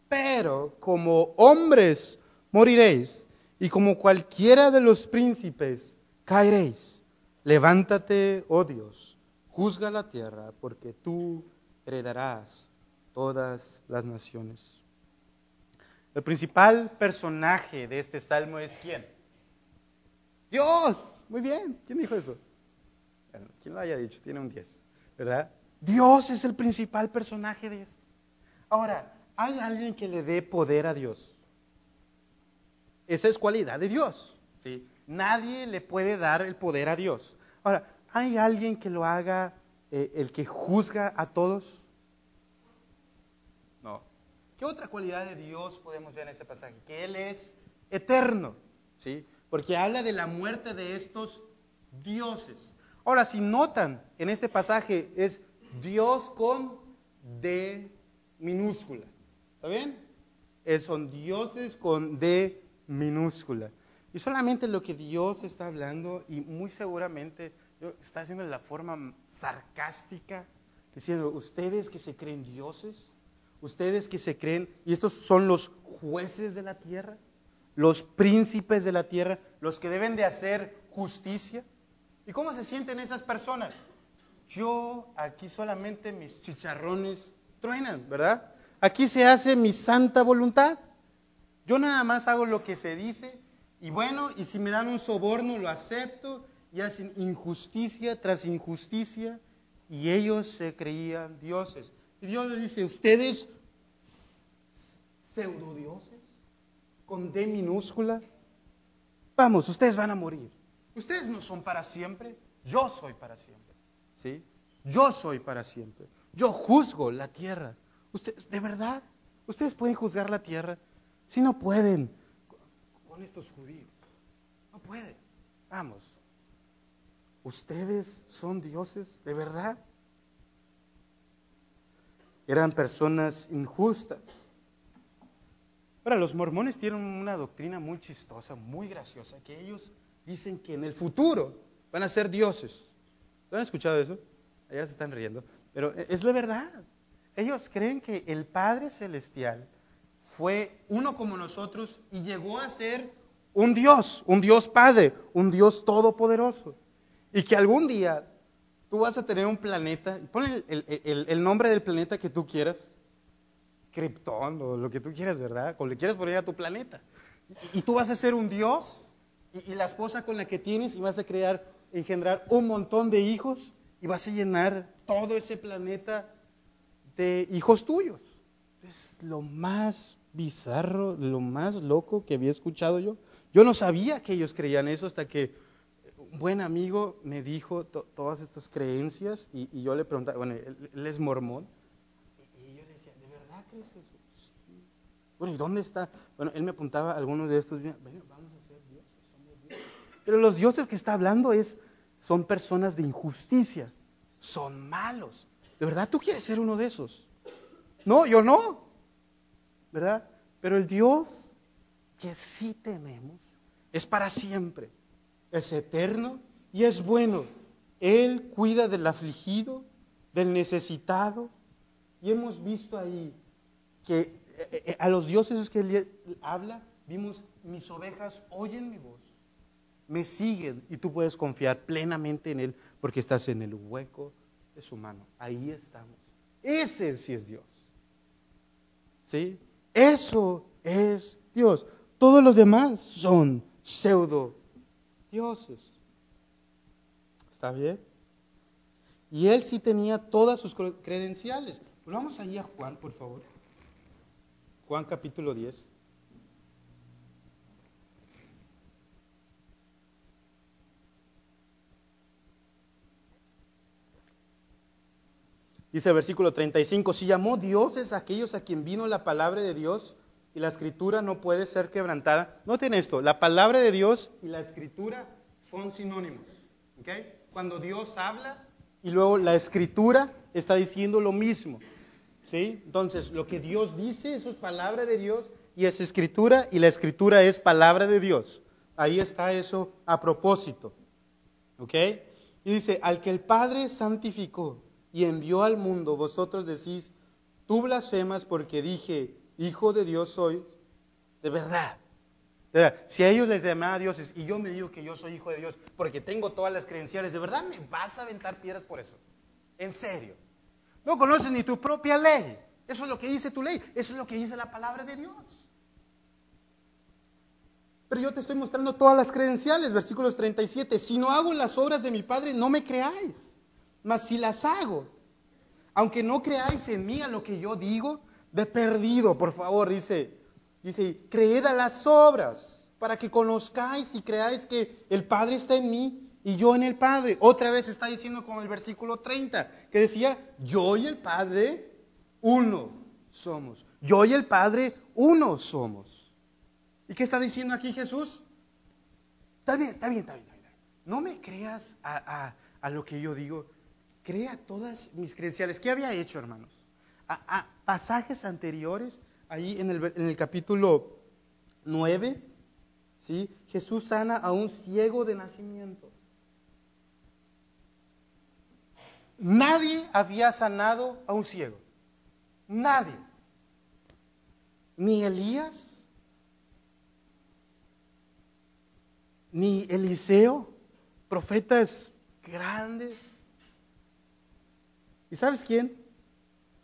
Pero como hombres moriréis y como cualquiera de los príncipes caeréis. Levántate, oh Dios, juzga la tierra, porque tú heredarás todas las naciones. El principal personaje de este salmo es quién? Dios. Muy bien. ¿Quién dijo eso? ¿Quién lo haya dicho? Tiene un 10. ¿Verdad? Dios es el principal personaje de esto. Ahora, ¿hay alguien que le dé poder a Dios? Esa es cualidad de Dios. ¿sí? Nadie le puede dar el poder a Dios. Ahora, ¿hay alguien que lo haga eh, el que juzga a todos? ¿Qué otra cualidad de Dios podemos ver en este pasaje? Que Él es eterno, ¿sí? Porque habla de la muerte de estos dioses. Ahora, si notan, en este pasaje es Dios con D minúscula. ¿Está bien? son dioses con D minúscula. Y solamente lo que Dios está hablando, y muy seguramente está haciendo de la forma sarcástica, diciendo, ustedes que se creen dioses, ustedes que se creen, y estos son los jueces de la tierra, los príncipes de la tierra, los que deben de hacer justicia. ¿Y cómo se sienten esas personas? Yo aquí solamente mis chicharrones truenan, ¿verdad? Aquí se hace mi santa voluntad. Yo nada más hago lo que se dice y bueno, y si me dan un soborno lo acepto y hacen injusticia tras injusticia y ellos se creían dioses. Y Dios le dice, ustedes pseudodioses con D minúscula, vamos, ustedes van a morir. Ustedes no son para siempre, yo soy para siempre. ¿Sí? Yo soy para siempre. Yo juzgo la tierra. Ustedes, de verdad, ustedes pueden juzgar la tierra. Si no pueden con estos judíos, no pueden. Vamos. ¿Ustedes son dioses de verdad? eran personas injustas. Ahora, los mormones tienen una doctrina muy chistosa, muy graciosa, que ellos dicen que en el futuro van a ser dioses. ¿Han escuchado eso? Allá se están riendo. Pero es la verdad. Ellos creen que el Padre Celestial fue uno como nosotros y llegó a ser un Dios, un Dios Padre, un Dios todopoderoso. Y que algún día tú vas a tener un planeta, pon el, nombre del planeta que tú quieras, Krypton o lo que tú quieras, ¿verdad? O le quieres poner a tu planeta. Y, tú vas a ser un dios y, la esposa con la que tienes y vas a crear, engendrar un montón de hijos y vas a llenar todo ese planeta de hijos tuyos. Es lo más bizarro, lo más loco que había escuchado yo. Yo no sabía que ellos creían eso hasta que un buen amigo me dijo todas estas creencias y, yo le preguntaba, bueno, él, es mormón, y, yo le decía, ¿de verdad crees eso? Sí. Bueno, ¿y dónde está? Bueno, él me apuntaba algunos de estos, bueno, vamos a ser dioses, somos dioses. Pero los dioses que está hablando es, son personas de injusticia, son malos. ¿De verdad tú quieres ser uno de esos? No, yo no. ¿Verdad? Pero el Dios que sí tenemos es para siempre, es eterno y es bueno. Él cuida del afligido, del necesitado. Y hemos visto ahí que eh, eh, a los dioses que él habla, vimos, mis ovejas oyen mi voz, me siguen y tú puedes confiar plenamente en él porque estás en el hueco de su mano. Ahí estamos. Ese sí es Dios. ¿Sí? Eso es Dios. Todos los demás son pseudo dioses. ¿Está bien? Y él sí tenía todas sus credenciales. vamos ahí a Juan, por favor. Juan capítulo 10. Dice versículo 35, si llamó dioses aquellos a quien vino la palabra de Dios y la escritura no puede ser quebrantada. Noten esto, la palabra de Dios y la escritura son sinónimos. Cuando Dios habla y luego la escritura está diciendo lo mismo. ¿sí? Entonces, lo que Dios dice, eso es palabra de Dios y es escritura y la escritura es palabra de Dios. Ahí está eso a propósito. ¿Ok? Y dice, al que el Padre santificó y envió al mundo, vosotros decís, tú blasfemas porque dije, hijo de Dios soy, de verdad. Si a ellos les llamaba dioses y yo me digo que yo soy hijo de Dios porque tengo todas las credenciales, ¿de verdad me vas a aventar piedras por eso? En serio. No conoces ni tu propia ley. Eso es lo que dice tu ley. Eso es lo que dice la palabra de Dios. Pero yo te estoy mostrando todas las credenciales, versículos 37. Si no hago las obras de mi Padre, no me creáis. Mas si las hago, aunque no creáis en mí a lo que yo digo, de perdido, por favor, dice, dice, creed a las obras para que conozcáis y creáis que el Padre está en mí y yo en el Padre. Otra vez está diciendo con el versículo 30, que decía, yo y el Padre uno somos. Yo y el Padre uno somos. ¿Y qué está diciendo aquí Jesús? Está bien, está bien, está bien. No me creas a, a lo que yo digo, crea todas mis credenciales. ¿Qué había hecho, hermanos? A, pasajes anteriores, ahí en el, en el capítulo 9, ¿sí? Jesús sana a un ciego de nacimiento. Nadie había sanado a un ciego. Nadie. Ni Elías, ni Eliseo, profetas grandes, ¿Y sabes quién?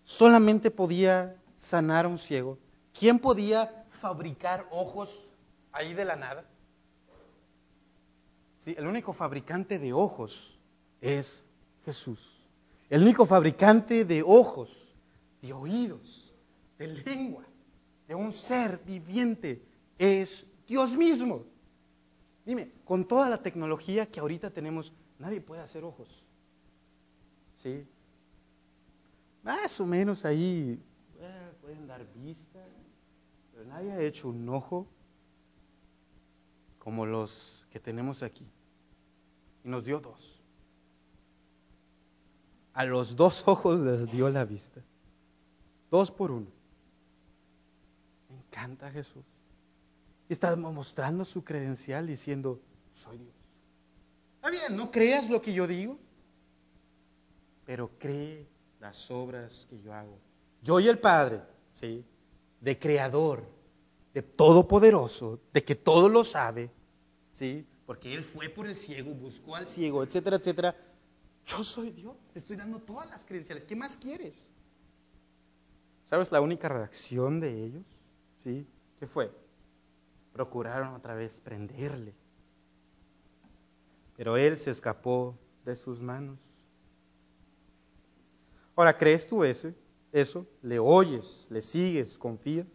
Solamente podía sanar a un ciego. ¿Quién podía fabricar ojos ahí de la nada? Sí, el único fabricante de ojos es Jesús. El único fabricante de ojos, de oídos, de lengua, de un ser viviente es Dios mismo. Dime, con toda la tecnología que ahorita tenemos, nadie puede hacer ojos. ¿Sí? Más o menos ahí eh, pueden dar vista, pero nadie ha hecho un ojo como los que tenemos aquí. Y nos dio dos. A los dos ojos les dio la vista. Dos por uno. Me encanta Jesús. Y está mostrando su credencial diciendo, soy Dios. Está bien, no creas lo que yo digo, pero cree las obras que yo hago. Yo y el Padre, ¿sí? De creador, de todopoderoso, de que todo lo sabe, ¿sí? Porque Él fue por el ciego, buscó al ciego, etcétera, etcétera. Yo soy Dios, te estoy dando todas las credenciales. ¿Qué más quieres? ¿Sabes la única reacción de ellos? ¿Sí? ¿Qué fue? Procuraron otra vez prenderle. Pero él se escapó de sus manos. Ahora, ¿crees tú eso? ¿Eso? ¿Le oyes? ¿Le sigues? ¿Confías?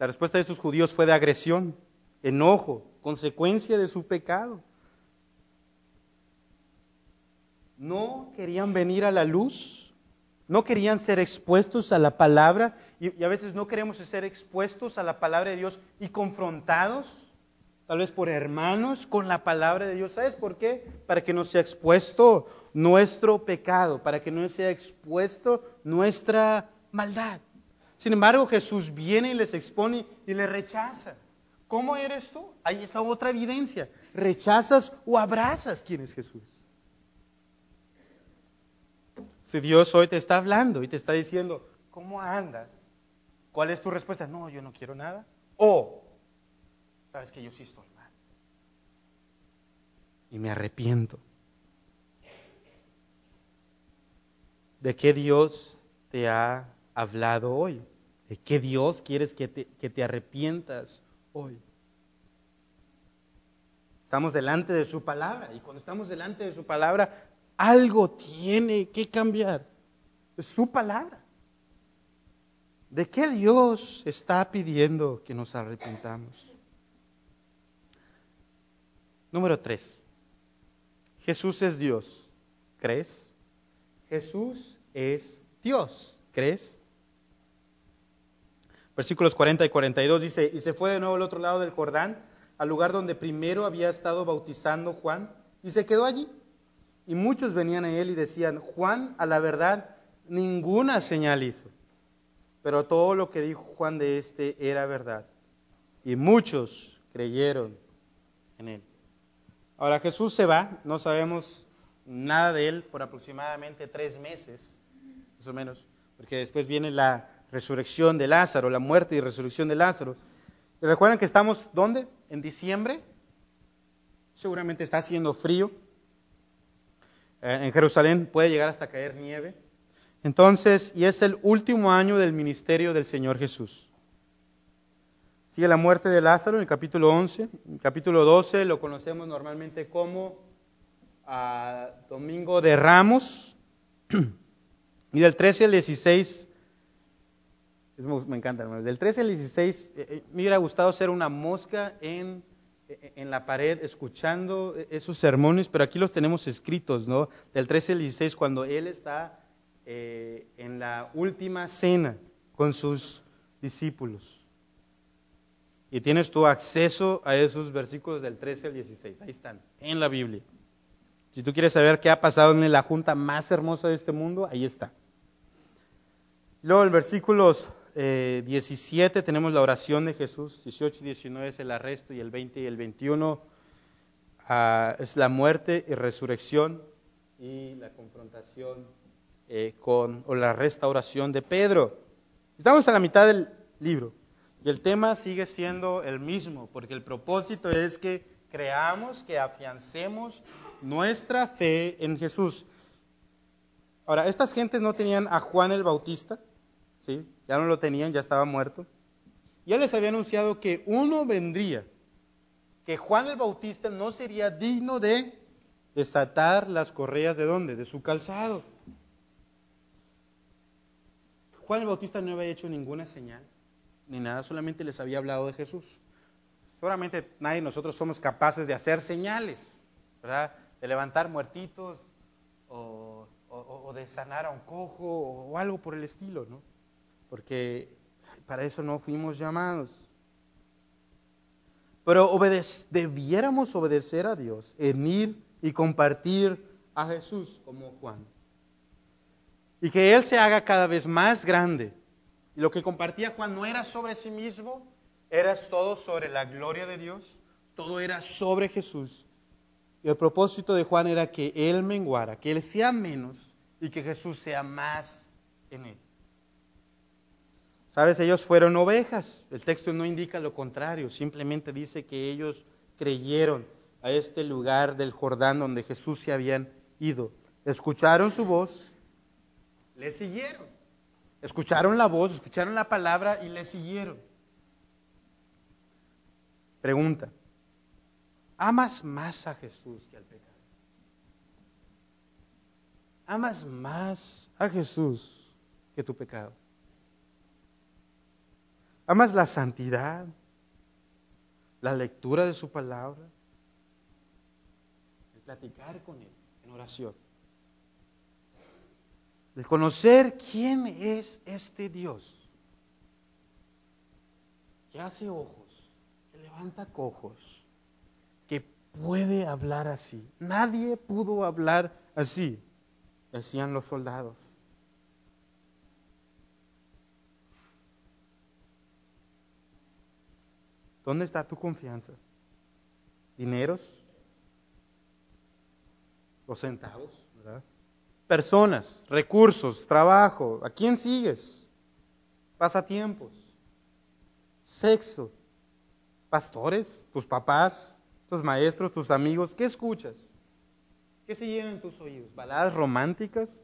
La respuesta de esos judíos fue de agresión, enojo, consecuencia de su pecado. No querían venir a la luz, no querían ser expuestos a la palabra y, a veces no queremos ser expuestos a la palabra de Dios y confrontados, tal vez por hermanos, con la palabra de Dios. ¿Sabes por qué? Para que no sea expuesto nuestro pecado, para que no sea expuesto nuestra maldad. Sin embargo, Jesús viene y les expone y les rechaza. ¿Cómo eres tú? Ahí está otra evidencia. ¿Rechazas o abrazas quién es Jesús? Si Dios hoy te está hablando y te está diciendo, ¿cómo andas? ¿Cuál es tu respuesta? No, yo no quiero nada. O, sabes que yo sí estoy mal. Y me arrepiento. ¿De qué Dios te ha hablado hoy? ¿De qué Dios quieres que te, arrepientas hoy? Estamos delante de su palabra y cuando estamos delante de su palabra, algo tiene que cambiar. Es su palabra. ¿De qué Dios está pidiendo que nos arrepintamos? Número tres. Jesús es Dios. ¿Crees? Jesús es Dios. ¿Crees? Versículos 40 y 42 dice, y se fue de nuevo al otro lado del Jordán, al lugar donde primero había estado bautizando Juan, y se quedó allí. Y muchos venían a él y decían, Juan, a la verdad, ninguna señal hizo. Pero todo lo que dijo Juan de este era verdad. Y muchos creyeron en él. Ahora Jesús se va, no sabemos nada de él por aproximadamente tres meses, más o menos, porque después viene la resurrección de Lázaro, la muerte y resurrección de Lázaro. ¿Y recuerdan que estamos dónde? En diciembre. Seguramente está haciendo frío. Eh, en Jerusalén puede llegar hasta caer nieve. Entonces, y es el último año del ministerio del Señor Jesús. Sigue la muerte de Lázaro en el capítulo 11. En el capítulo 12 lo conocemos normalmente como ah, Domingo de Ramos. Y del 13 al 16, me encanta, del 13 al 16, eh, eh, me hubiera gustado ser una mosca en en la pared escuchando esos sermones, pero aquí los tenemos escritos, ¿no? Del 13 al 16, cuando él está eh, en la última cena con sus discípulos. Y tienes tu acceso a esos versículos del 13 al 16, ahí están, en la Biblia. Si tú quieres saber qué ha pasado en la junta más hermosa de este mundo, ahí está. Luego en versículos 17 eh, tenemos la oración de Jesús, 18 y 19 es el arresto y el 20 y el 21 ah, es la muerte y resurrección y la confrontación eh, con, o la restauración de Pedro. Estamos a la mitad del libro y el tema sigue siendo el mismo, porque el propósito es que creamos, que afiancemos nuestra fe en Jesús. Ahora, estas gentes no tenían a Juan el Bautista, ¿sí? ya no lo tenían, ya estaba muerto. Ya les había anunciado que uno vendría, que Juan el Bautista no sería digno de desatar las correas de dónde? De su calzado. Juan el Bautista no había hecho ninguna señal, ni nada, solamente les había hablado de Jesús. Seguramente nadie de nosotros somos capaces de hacer señales, ¿verdad? De levantar muertitos o, o de sanar a un cojo o algo por el estilo, ¿no? porque para eso no fuimos llamados. Pero debiéramos obedecer a Dios en ir y compartir a Jesús como Juan. Y que Él se haga cada vez más grande. Y lo que compartía Juan no era sobre sí mismo, era todo sobre la gloria de Dios, todo era sobre Jesús. Y el propósito de Juan era que Él menguara, que Él sea menos y que Jesús sea más en Él. Sabes, ellos fueron ovejas. El texto no indica lo contrario, simplemente dice que ellos creyeron a este lugar del Jordán donde Jesús se habían ido. Escucharon su voz, le siguieron. Escucharon la voz, escucharon la palabra y le siguieron. Pregunta, ¿amas más a Jesús que al pecado? ¿Amas más a Jesús que tu pecado? ¿Amas la santidad? ¿La lectura de su palabra? El platicar con Él en oración. El conocer quién es este Dios. Que hace ojos, que levanta cojos, puede hablar así. Nadie pudo hablar así, decían los soldados. ¿Dónde está tu confianza? ¿Dineros? ¿Los centavos? ¿verdad? Personas, recursos, trabajo. ¿A quién sigues? Pasatiempos, sexo, pastores, tus papás, tus maestros, tus amigos. ¿Qué escuchas? ¿Qué se llena en tus oídos? ¿Baladas románticas?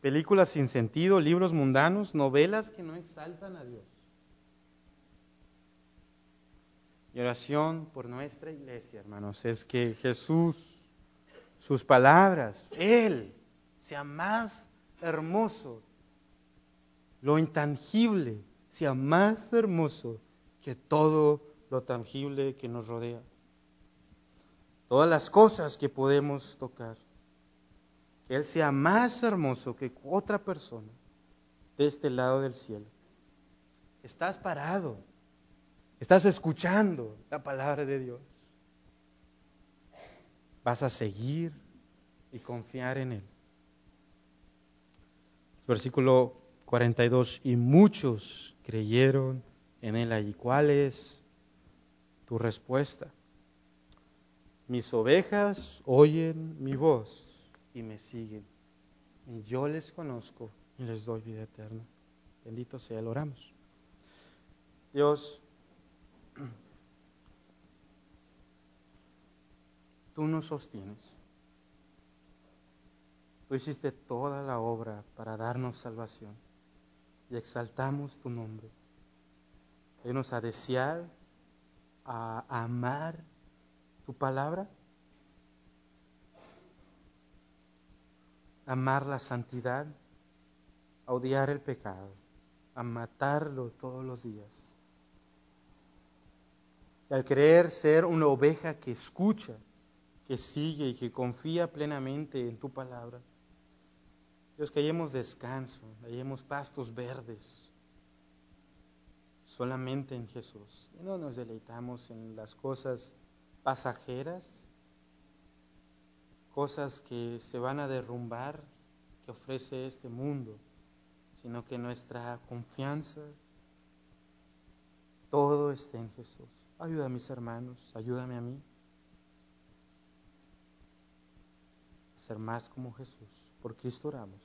¿Películas sin sentido? ¿Libros mundanos? ¿Novelas que no exaltan a Dios? Mi oración por nuestra iglesia, hermanos, es que Jesús, sus palabras, Él, sea más hermoso, lo intangible sea más hermoso que todo lo tangible que nos rodea. Todas las cosas que podemos tocar. Que Él sea más hermoso que otra persona de este lado del cielo. Estás parado Estás escuchando la palabra de Dios. Vas a seguir y confiar en Él. Versículo 42, y muchos creyeron en Él ¿Y ¿Cuál es tu respuesta? Mis ovejas oyen mi voz y me siguen. Y yo les conozco y les doy vida eterna. Bendito sea, lo oramos. Dios, Tú nos sostienes. Tú hiciste toda la obra para darnos salvación y exaltamos tu nombre. Venos a desear, a amar tu palabra, amar la santidad, a odiar el pecado, a matarlo todos los días al creer ser una oveja que escucha, que sigue y que confía plenamente en tu palabra. Dios, que hallemos descanso, hallemos pastos verdes solamente en Jesús. Y no nos deleitamos en las cosas pasajeras, cosas que se van a derrumbar que ofrece este mundo, sino que nuestra confianza, todo esté en Jesús. Ayuda a mis hermanos, ayúdame a mí a ser más como Jesús. Por Cristo oramos.